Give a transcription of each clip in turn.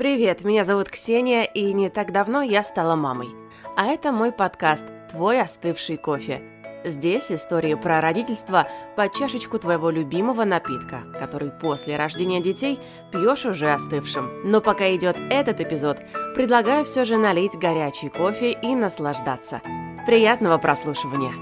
Привет, меня зовут Ксения, и не так давно я стала мамой. А это мой подкаст «Твой остывший кофе». Здесь истории про родительство под чашечку твоего любимого напитка, который после рождения детей пьешь уже остывшим. Но пока идет этот эпизод, предлагаю все же налить горячий кофе и наслаждаться. Приятного прослушивания!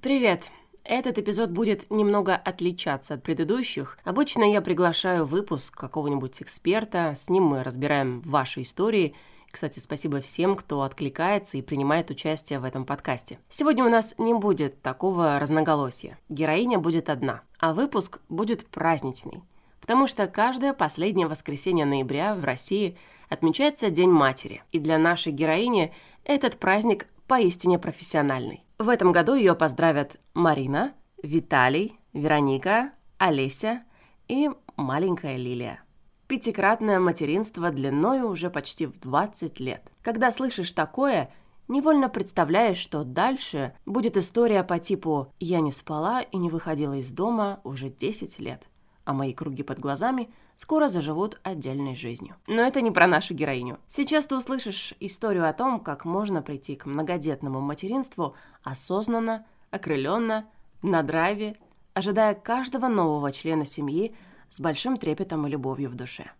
Привет! Этот эпизод будет немного отличаться от предыдущих. Обычно я приглашаю выпуск какого-нибудь эксперта, с ним мы разбираем ваши истории. Кстати, спасибо всем, кто откликается и принимает участие в этом подкасте. Сегодня у нас не будет такого разноголосия. Героиня будет одна, а выпуск будет праздничный. Потому что каждое последнее воскресенье ноября в России отмечается День матери. И для нашей героини этот праздник поистине профессиональный. В этом году ее поздравят Марина, Виталий, Вероника, Олеся и маленькая Лилия. Пятикратное материнство длиною уже почти в 20 лет. Когда слышишь такое, невольно представляешь, что дальше будет история по типу «Я не спала и не выходила из дома уже 10 лет, а мои круги под глазами скоро заживут отдельной жизнью. Но это не про нашу героиню. Сейчас ты услышишь историю о том, как можно прийти к многодетному материнству осознанно, окрыленно, на драйве, ожидая каждого нового члена семьи с большим трепетом и любовью в душе.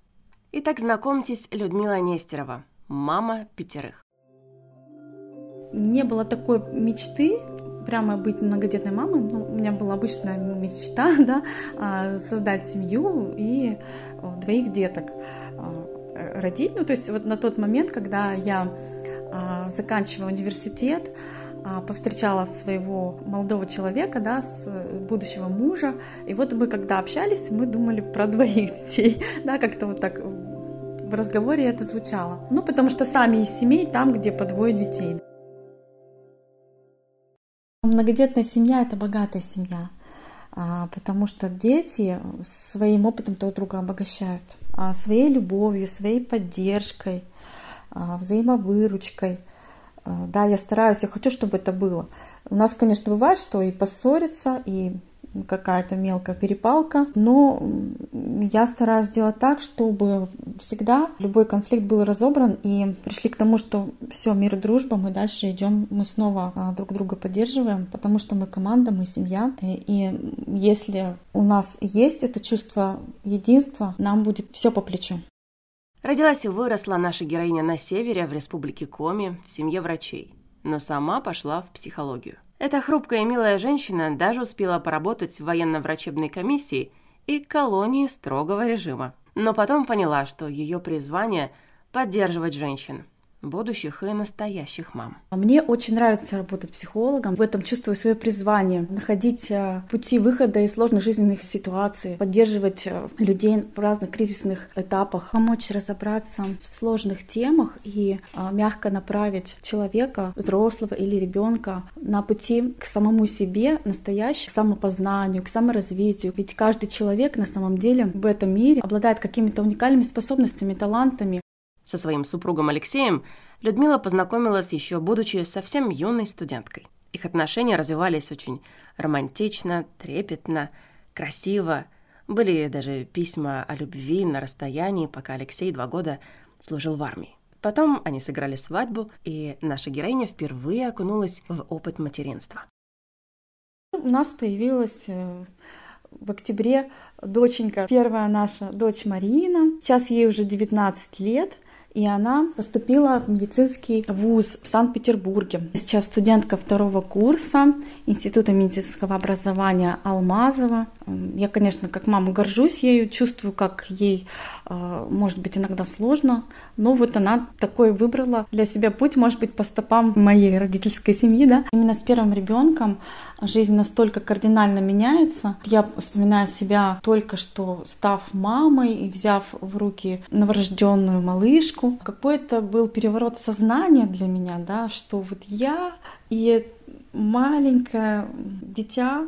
Итак, знакомьтесь, Людмила Нестерова, мама пятерых. Не было такой мечты прямо быть многодетной мамой. Ну, у меня была обычная мечта, да, а, создать семью и двоих деток а, родить. Ну, то есть вот на тот момент, когда я а, заканчивала университет, повстречала своего молодого человека, да, с будущего мужа. И вот мы, когда общались, мы думали про двоих детей, да, как-то вот так в разговоре это звучало. Ну, потому что сами из семей там, где по двое детей. Многодетная семья — это богатая семья, а, потому что дети своим опытом друг друга обогащают, а, своей любовью, своей поддержкой, а, взаимовыручкой. Да, я стараюсь, я хочу, чтобы это было. У нас, конечно, бывает, что и поссориться, и какая-то мелкая перепалка, но я стараюсь сделать так, чтобы всегда любой конфликт был разобран и пришли к тому, что все, мир и дружба, мы дальше идем, мы снова а, друг друга поддерживаем, потому что мы команда, мы семья. И если у нас есть это чувство единства, нам будет все по плечу. Родилась и выросла наша героиня на севере, в республике Коми, в семье врачей, но сама пошла в психологию. Эта хрупкая и милая женщина даже успела поработать в военно-врачебной комиссии и колонии строгого режима. Но потом поняла, что ее призвание – поддерживать женщин – будущих и настоящих мам. Мне очень нравится работать психологом. В этом чувствую свое призвание. Находить э, пути выхода из сложных жизненных ситуаций, поддерживать э, людей в разных кризисных этапах, помочь разобраться в сложных темах и э, мягко направить человека, взрослого или ребенка, на пути к самому себе, настоящему, к самопознанию, к саморазвитию. Ведь каждый человек на самом деле в этом мире обладает какими-то уникальными способностями, талантами, со своим супругом Алексеем Людмила познакомилась еще будучи совсем юной студенткой. Их отношения развивались очень романтично, трепетно, красиво. Были даже письма о любви на расстоянии, пока Алексей два года служил в армии. Потом они сыграли свадьбу, и наша героиня впервые окунулась в опыт материнства. У нас появилась э, в октябре доченька, первая наша дочь Марина. Сейчас ей уже 19 лет – и она поступила в медицинский вуз в Санкт-Петербурге. Сейчас студентка второго курса Института медицинского образования Алмазова. Я, конечно, как мама горжусь ею, чувствую, как ей, а, может быть, иногда сложно, но вот она такой выбрала для себя путь, может быть, по стопам моей родительской семьи, да. Именно с первым ребенком жизнь настолько кардинально меняется. Я вспоминаю себя только что став мамой и взяв в руки новорожденную малышку. Какой-то был переворот сознания для меня, да, что вот я и маленькое дитя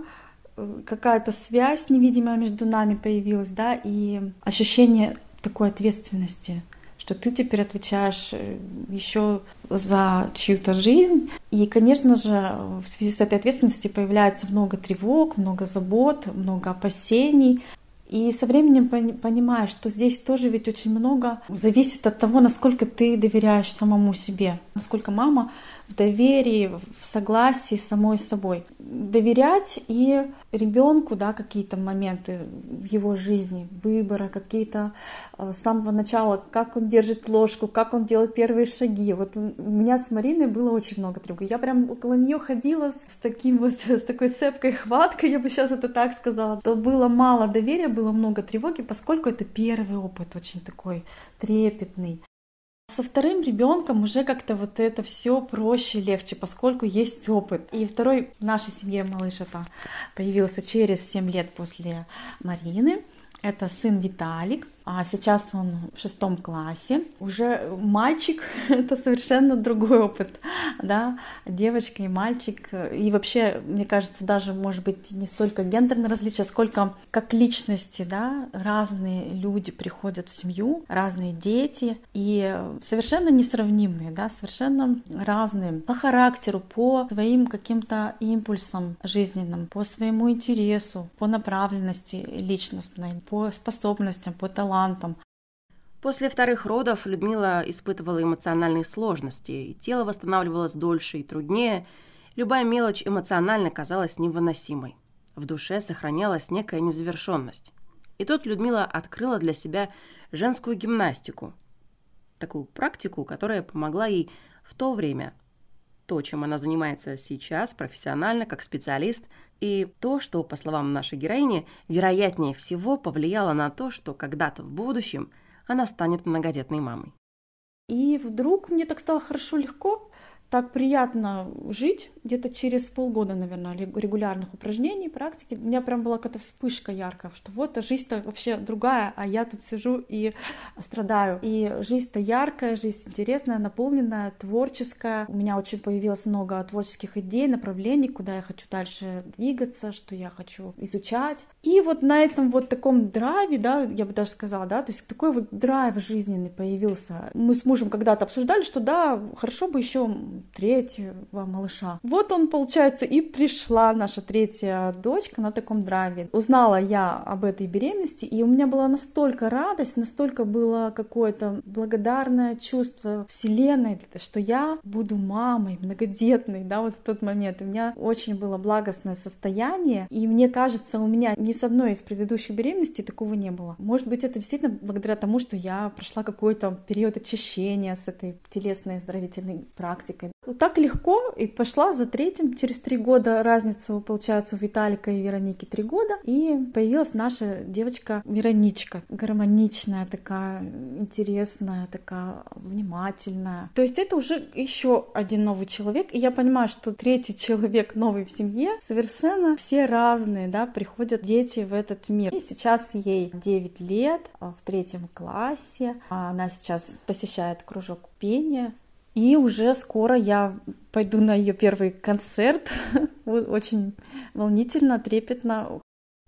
какая-то связь невидимая между нами появилась, да, и ощущение такой ответственности, что ты теперь отвечаешь э, еще за чью-то жизнь. И, конечно же, в связи с этой ответственностью появляется много тревог, много забот, много опасений. И со временем понимаешь, что здесь тоже ведь очень много зависит от того, насколько ты доверяешь самому себе, насколько мама в доверии, в согласии с самой собой. Доверять и ребенку, да, какие-то моменты в его жизни, выбора, какие-то э, с самого начала, как он держит ложку, как он делает первые шаги. Вот у меня с Мариной было очень много тревог. Я прям около нее ходила с таким вот, с такой цепкой хваткой, я бы сейчас это так сказала. То было мало доверия, было много тревоги, поскольку это первый опыт очень такой трепетный. Со вторым ребенком уже как-то вот это все проще, легче, поскольку есть опыт. И второй в нашей семье малыш это появился через 7 лет после Марины. Это сын Виталик. А сейчас он в шестом классе. Уже мальчик — это совершенно другой опыт, да, девочка и мальчик. И вообще, мне кажется, даже, может быть, не столько гендерное различие, сколько как личности, да, разные люди приходят в семью, разные дети, и совершенно несравнимые, да, совершенно разные по характеру, по своим каким-то импульсам жизненным, по своему интересу, по направленности личностной, по способностям, по талантам талантом. После вторых родов Людмила испытывала эмоциональные сложности, и тело восстанавливалось дольше и труднее. Любая мелочь эмоционально казалась невыносимой. В душе сохранялась некая незавершенность. И тут Людмила открыла для себя женскую гимнастику. Такую практику, которая помогла ей в то время. То, чем она занимается сейчас профессионально, как специалист, и то, что, по словам нашей героини, вероятнее всего повлияло на то, что когда-то в будущем она станет многодетной мамой. И вдруг мне так стало хорошо легко, так приятно жить. Где-то через полгода, наверное, регулярных упражнений, практики, у меня прям была какая-то вспышка яркая, что вот жизнь-то вообще другая, а я тут сижу и страдаю. И жизнь-то яркая, жизнь интересная, наполненная, творческая. У меня очень появилось много творческих идей, направлений, куда я хочу дальше двигаться, что я хочу изучать. И вот на этом вот таком драйве, да, я бы даже сказала, да, то есть такой вот драйв жизненный появился. Мы с мужем когда-то обсуждали, что да, хорошо бы еще третьего малыша. Вот он, получается, и пришла наша третья дочка на таком драйве. Узнала я об этой беременности, и у меня была настолько радость, настолько было какое-то благодарное чувство вселенной, что я буду мамой многодетной, да, вот в тот момент. У меня очень было благостное состояние, и мне кажется, у меня ни с одной из предыдущих беременностей такого не было. Может быть, это действительно благодаря тому, что я прошла какой-то период очищения с этой телесной оздоровительной практикой. Вот так легко и пошла за третьим. Через три года разница, получается, у Виталика и Вероники три года. И появилась наша девочка Вероничка. Гармоничная такая, интересная, такая внимательная. То есть это уже еще один новый человек. И я понимаю, что третий человек новый в семье. Совершенно все разные, да, приходят дети в этот мир. И сейчас ей 9 лет, а в третьем классе. Она сейчас посещает кружок пения и уже скоро я пойду на ее первый концерт. Очень волнительно, трепетно.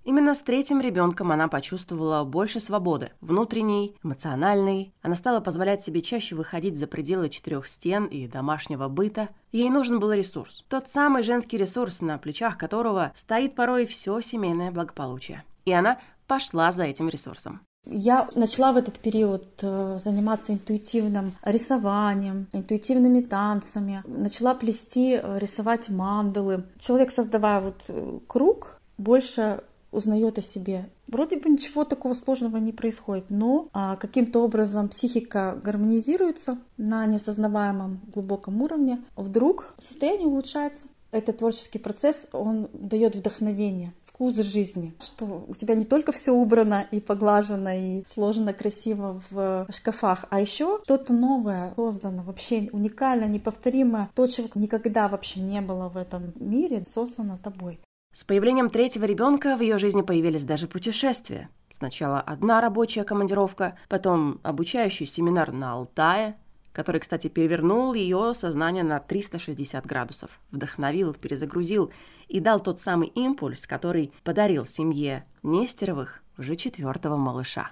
Именно с третьим ребенком она почувствовала больше свободы, внутренней, эмоциональной. Она стала позволять себе чаще выходить за пределы четырех стен и домашнего быта. Ей нужен был ресурс. Тот самый женский ресурс, на плечах которого стоит порой все семейное благополучие. И она пошла за этим ресурсом. Я начала в этот период э, заниматься интуитивным рисованием, интуитивными танцами, начала плести, э, рисовать мандалы. Человек, создавая вот э, круг, больше узнает о себе. Вроде бы ничего такого сложного не происходит, но а, каким-то образом психика гармонизируется на неосознаваемом глубоком уровне. Вдруг состояние улучшается. Этот творческий процесс, он дает вдохновение вкус жизни, что у тебя не только все убрано и поглажено и сложено красиво в шкафах, а еще что-то новое создано, вообще уникально, неповторимое, то, чего никогда вообще не было в этом мире, создано тобой. С появлением третьего ребенка в ее жизни появились даже путешествия. Сначала одна рабочая командировка, потом обучающий семинар на Алтае, который, кстати, перевернул ее сознание на 360 градусов, вдохновил, перезагрузил и дал тот самый импульс, который подарил семье Нестеровых уже четвертого малыша.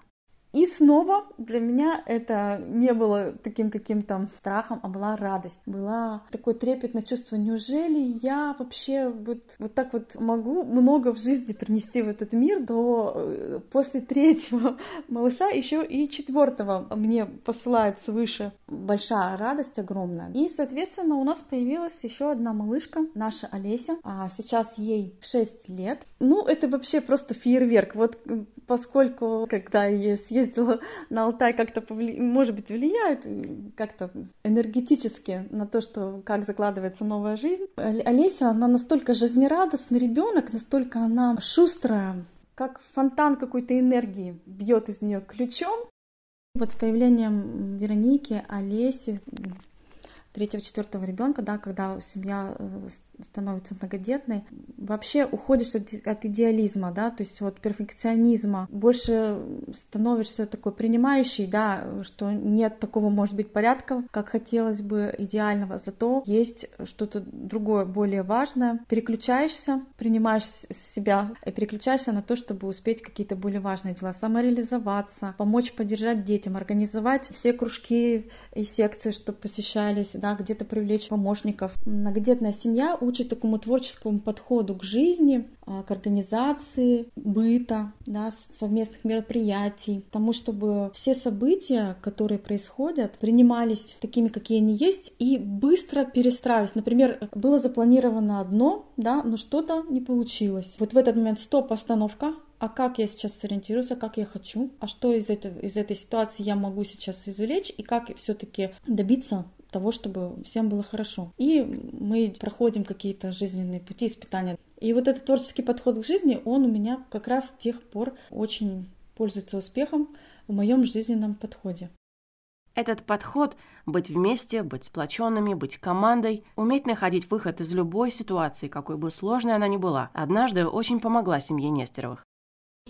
И снова для меня это не было таким каким-то страхом, а была радость. Была такое трепетное чувство, неужели я вообще вот, вот так вот могу много в жизни принести в этот мир до э, после третьего малыша, еще и четвертого мне посылают свыше. Большая радость огромная. И, соответственно, у нас появилась еще одна малышка, наша Олеся. А сейчас ей 6 лет. Ну, это вообще просто фейерверк. Вот поскольку, когда я съездила на Алтай, как-то, повли... может быть, влияет как-то энергетически на то, что как закладывается новая жизнь. Олеся, она настолько жизнерадостный ребенок, настолько она шустрая, как фонтан какой-то энергии бьет из нее ключом. Вот с появлением Вероники, Олеси, третьего-четвертого ребенка, да, когда семья э, становится многодетной, вообще уходишь от, от идеализма, да, то есть от перфекционизма, больше становишься такой принимающий, да, что нет такого, может быть, порядка, как хотелось бы, идеального, зато есть что-то другое, более важное. Переключаешься, принимаешь себя и переключаешься на то, чтобы успеть какие-то более важные дела, самореализоваться, помочь поддержать детям, организовать все кружки и секции, чтобы посещались, да, где-то привлечь помощников. Многодетная семья учит такому творческому подходу к жизни, а, к организации быта, да, совместных мероприятий, тому, чтобы все события, которые происходят, принимались такими, какие они есть, и быстро перестраивались. Например, было запланировано одно, да, но что-то не получилось. Вот в этот момент стоп, остановка, а как я сейчас сориентируюсь, а как я хочу, а что из, этого, из этой ситуации я могу сейчас извлечь, и как все-таки добиться того, чтобы всем было хорошо. И мы проходим какие-то жизненные пути, испытания. И вот этот творческий подход к жизни, он у меня как раз с тех пор очень пользуется успехом в моем жизненном подходе. Этот подход — быть вместе, быть сплоченными, быть командой, уметь находить выход из любой ситуации, какой бы сложной она ни была, однажды очень помогла семье Нестеровых.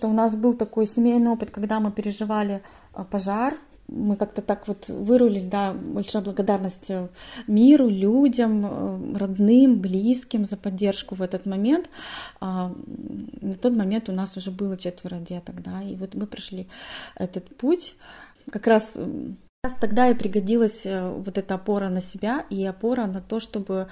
У нас был такой семейный опыт, когда мы переживали э, пожар мы как-то так вот вырулили, да, большая благодарность э, миру, людям, э, родным, близким за поддержку в этот момент. А на тот момент у нас уже было четверо деток, да, и вот мы прошли этот путь. Как раз раз тогда и пригодилась э, вот эта опора на себя и опора на то, чтобы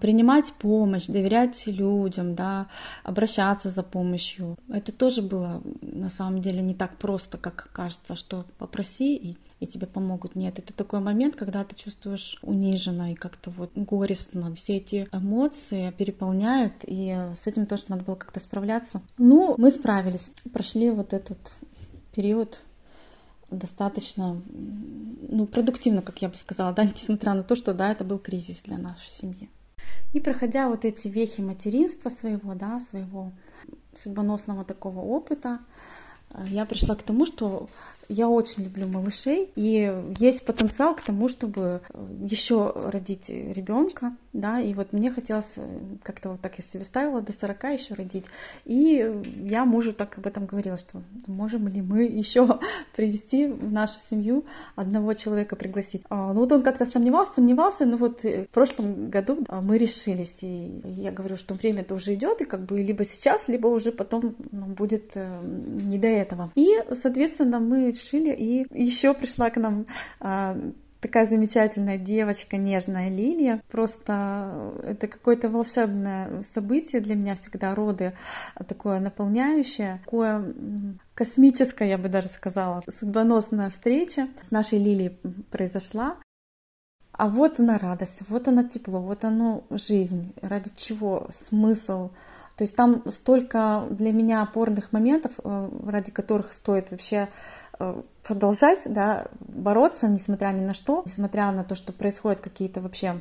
принимать помощь, доверять людям, да, обращаться за помощью. Это тоже было на самом деле не так просто, как кажется, что попроси и и тебе помогут. Нет, это такой момент, когда ты чувствуешь униженно и как-то вот горестно. Все эти эмоции переполняют, и с этим тоже надо было как-то справляться. Ну, мы справились, прошли вот этот период достаточно ну, продуктивно, как я бы сказала, да, несмотря на то, что да, это был кризис для нашей семьи. И проходя вот эти вехи материнства своего, да, своего судьбоносного такого опыта, я пришла к тому, что я очень люблю малышей, и есть потенциал к тому, чтобы э, еще родить ребенка, да, и вот мне хотелось э, как-то вот так я себе ставила до 40 еще родить, и я мужу так об этом говорила, что можем ли мы еще привести в нашу семью одного человека пригласить. А, ну вот он как-то сомневался, сомневался, но вот э, в прошлом году мы решились, и я говорю, что время это уже идет, и как бы либо сейчас, либо уже потом ну, будет не до этого. И, соответственно, мы решили. И еще пришла к нам а, такая замечательная девочка, нежная Лилия. Просто это какое-то волшебное событие для меня всегда, роды такое наполняющее, такое космическое, я бы даже сказала, судьбоносная встреча с нашей Лилией произошла. А вот она радость, вот она тепло, вот оно жизнь, ради чего смысл. То есть там столько для меня опорных моментов, э, ради которых стоит вообще Э, продолжать, да, бороться, несмотря ни на что, несмотря на то, что происходят какие-то вообще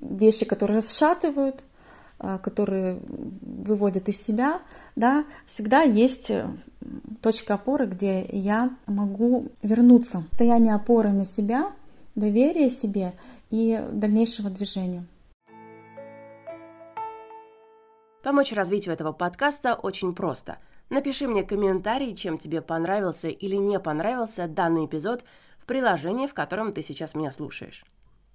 вещи, которые расшатывают, э, которые выводят из себя, да, всегда есть э, точка опоры, где я могу вернуться. Состояние опоры на себя, доверие себе и дальнейшего движения. Помочь развитию этого подкаста очень просто – Напиши мне комментарий, чем тебе понравился или не понравился данный эпизод в приложении, в котором ты сейчас меня слушаешь.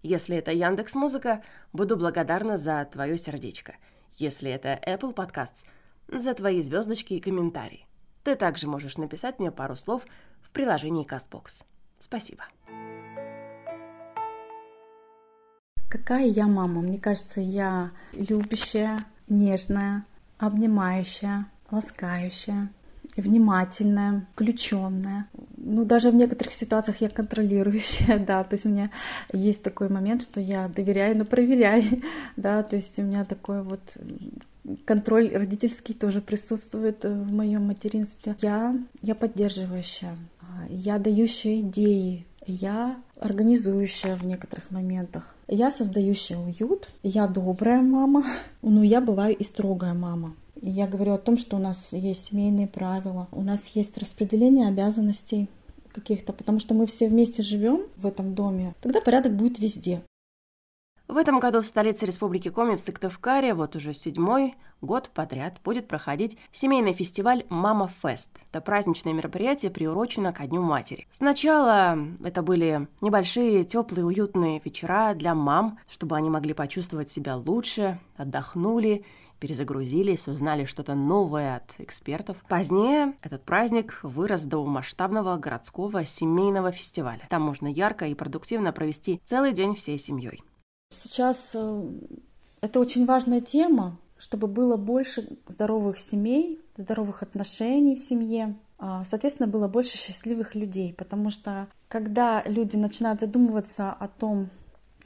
Если это Яндекс Музыка, буду благодарна за твое сердечко. Если это Apple Podcasts, за твои звездочки и комментарии. Ты также можешь написать мне пару слов в приложении CastBox. Спасибо. Какая я мама? Мне кажется, я любящая, нежная, обнимающая, ласкающая, внимательная, включенная. Ну, даже в некоторых ситуациях я контролирующая, да, то есть у меня есть такой момент, что я доверяю, но проверяю, да, то есть у меня такой вот контроль родительский тоже присутствует в моем материнстве. Я, я поддерживающая, я дающая идеи, я организующая в некоторых моментах. Я создающая уют, я добрая мама, но я бываю и строгая мама. И я говорю о том, что у нас есть семейные правила, у нас есть распределение обязанностей каких-то, потому что мы все вместе живем в этом доме, тогда порядок будет везде. В этом году в столице Республики Коми в Сыктывкаре вот уже седьмой год подряд будет проходить семейный фестиваль «Мама Фест». Это праздничное мероприятие приурочено ко Дню Матери. Сначала это были небольшие, теплые, уютные вечера для мам, чтобы они могли почувствовать себя лучше, отдохнули перезагрузились, узнали что-то новое от экспертов. Позднее этот праздник вырос до масштабного городского семейного фестиваля. Там можно ярко и продуктивно провести целый день всей семьей. Сейчас э, это очень важная тема, чтобы было больше здоровых семей, здоровых отношений в семье, а, соответственно, было больше счастливых людей, потому что когда люди начинают задумываться о том,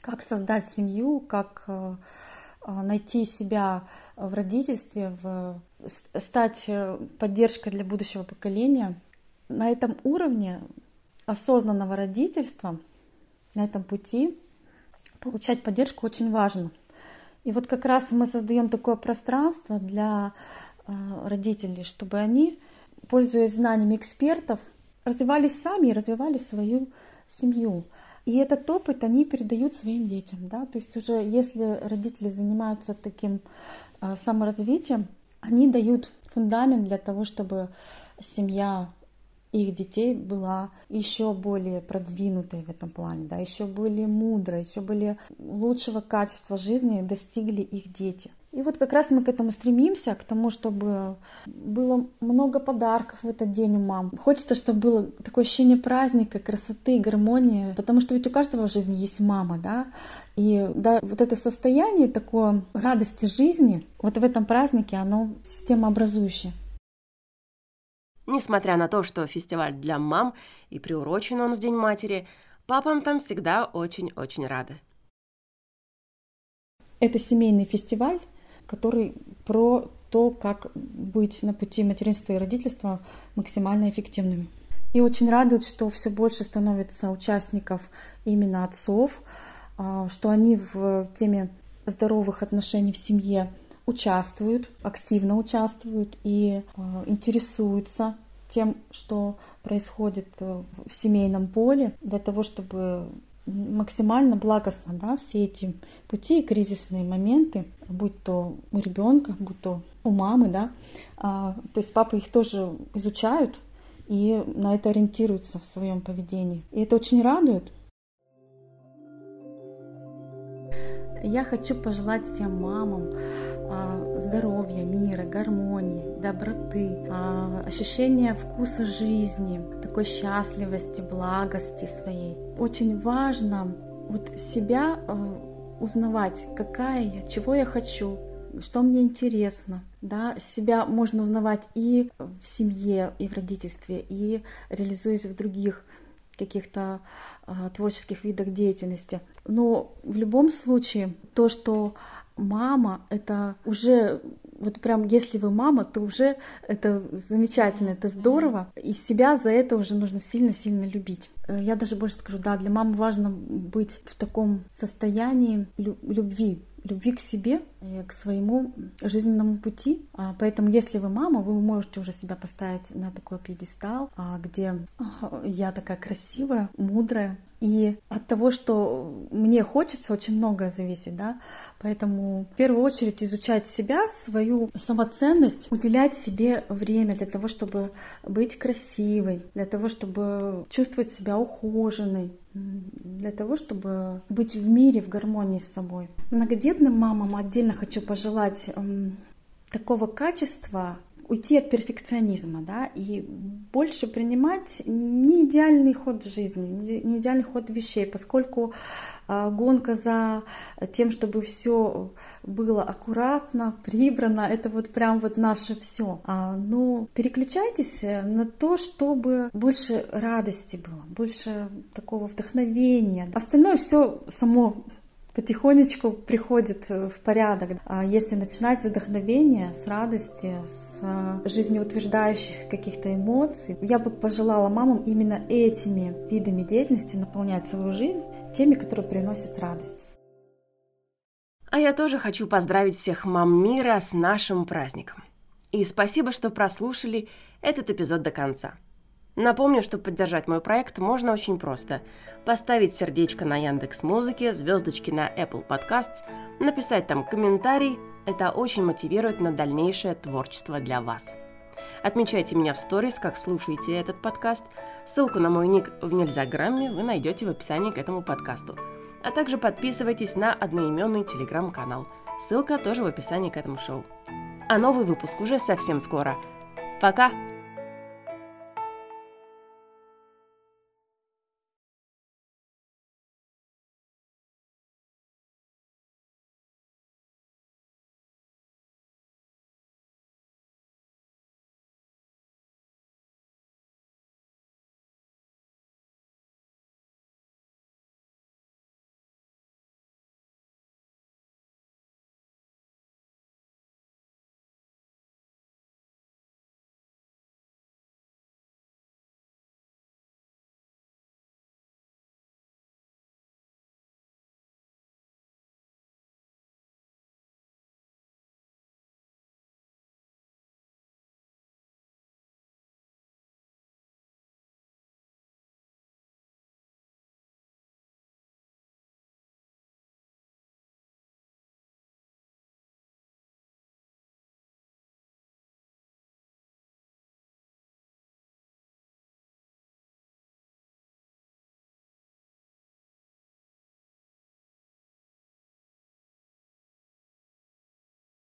как создать семью, как э, найти себя в родительстве, в, стать э, поддержкой для будущего поколения, на этом уровне осознанного родительства, на этом пути получать поддержку очень важно. И вот как раз мы создаем такое пространство для э, родителей, чтобы они, пользуясь знаниями экспертов, развивались сами и развивали свою семью. И этот опыт они передают своим детям. Да? То есть уже если родители занимаются таким э, саморазвитием, они дают фундамент для того, чтобы семья их детей была еще более продвинутой в этом плане, да, еще более мудрой, еще более лучшего качества жизни достигли их дети. И вот как раз мы к этому стремимся, к тому, чтобы было много подарков в этот день у мам. Хочется, чтобы было такое ощущение праздника, красоты, гармонии, потому что ведь у каждого в жизни есть мама, да, и да, вот это состояние такое радости жизни, вот в этом празднике оно системообразующее. Несмотря на то, что фестиваль для мам и приурочен он в День матери, папам там всегда очень-очень рады. Это семейный фестиваль, который про то, как быть на пути материнства и родительства максимально эффективными. И очень радует, что все больше становится участников именно отцов, а, что они в теме здоровых отношений в семье участвуют, активно участвуют и э, интересуются тем, что происходит э, в семейном поле, для того, чтобы максимально благостно да, все эти пути и кризисные моменты, будь то у ребенка, будь то у мамы, да, а, то есть папы их тоже изучают и на это ориентируются в своем поведении. И это очень радует. Я хочу пожелать всем мамам, здоровья, мира, гармонии, доброты, а, ощущения вкуса жизни, такой счастливости, благости своей. Очень важно вот себя а, узнавать, какая я, чего я хочу, что мне интересно. Да, себя можно узнавать и в семье, и в родительстве, и реализуясь в других каких-то творческих видах деятельности. Но в любом случае то, что мама — это уже вот прям если вы мама, то уже это замечательно, это здорово. И себя за это уже нужно сильно-сильно любить. Э, я даже больше скажу, да, для мамы важно быть в таком состоянии любви, любви к себе, к своему жизненному пути. А, поэтому, если вы мама, вы можете уже себя поставить на такой пьедестал, а, где я такая красивая, мудрая. И от того, что мне хочется, очень многое зависит, да. Поэтому в первую очередь изучать себя, свою самоценность, уделять себе время для того, чтобы быть красивой, для того, чтобы чувствовать себя ухоженной, для того, чтобы быть в мире, в гармонии с собой. Многодетным мамам отдельно хочу пожелать такого качества уйти от перфекционизма, да, и больше принимать не идеальный ход жизни, не идеальный ход вещей, поскольку гонка за тем, чтобы все было аккуратно, прибрано, это вот прям вот наше все. А, ну, переключайтесь на то, чтобы больше радости было, больше такого вдохновения. Остальное все само потихонечку приходит в порядок. А если начинать с вдохновения, с радости, с жизнеутверждающих каких-то эмоций, я бы пожелала мамам именно этими видами деятельности наполнять свою жизнь, теми, которые приносят радость. А я тоже хочу поздравить всех мам мира с нашим праздником. И спасибо, что прослушали этот эпизод до конца. Напомню, что поддержать мой проект можно очень просто. Поставить сердечко на Яндекс Музыке, звездочки на Apple Podcasts, написать там комментарий. Это очень мотивирует на дальнейшее творчество для вас. Отмечайте меня в сторис, как слушаете этот подкаст. Ссылку на мой ник в Нельзяграмме вы найдете в описании к этому подкасту. А также подписывайтесь на одноименный телеграм-канал. Ссылка тоже в описании к этому шоу. А новый выпуск уже совсем скоро. Пока!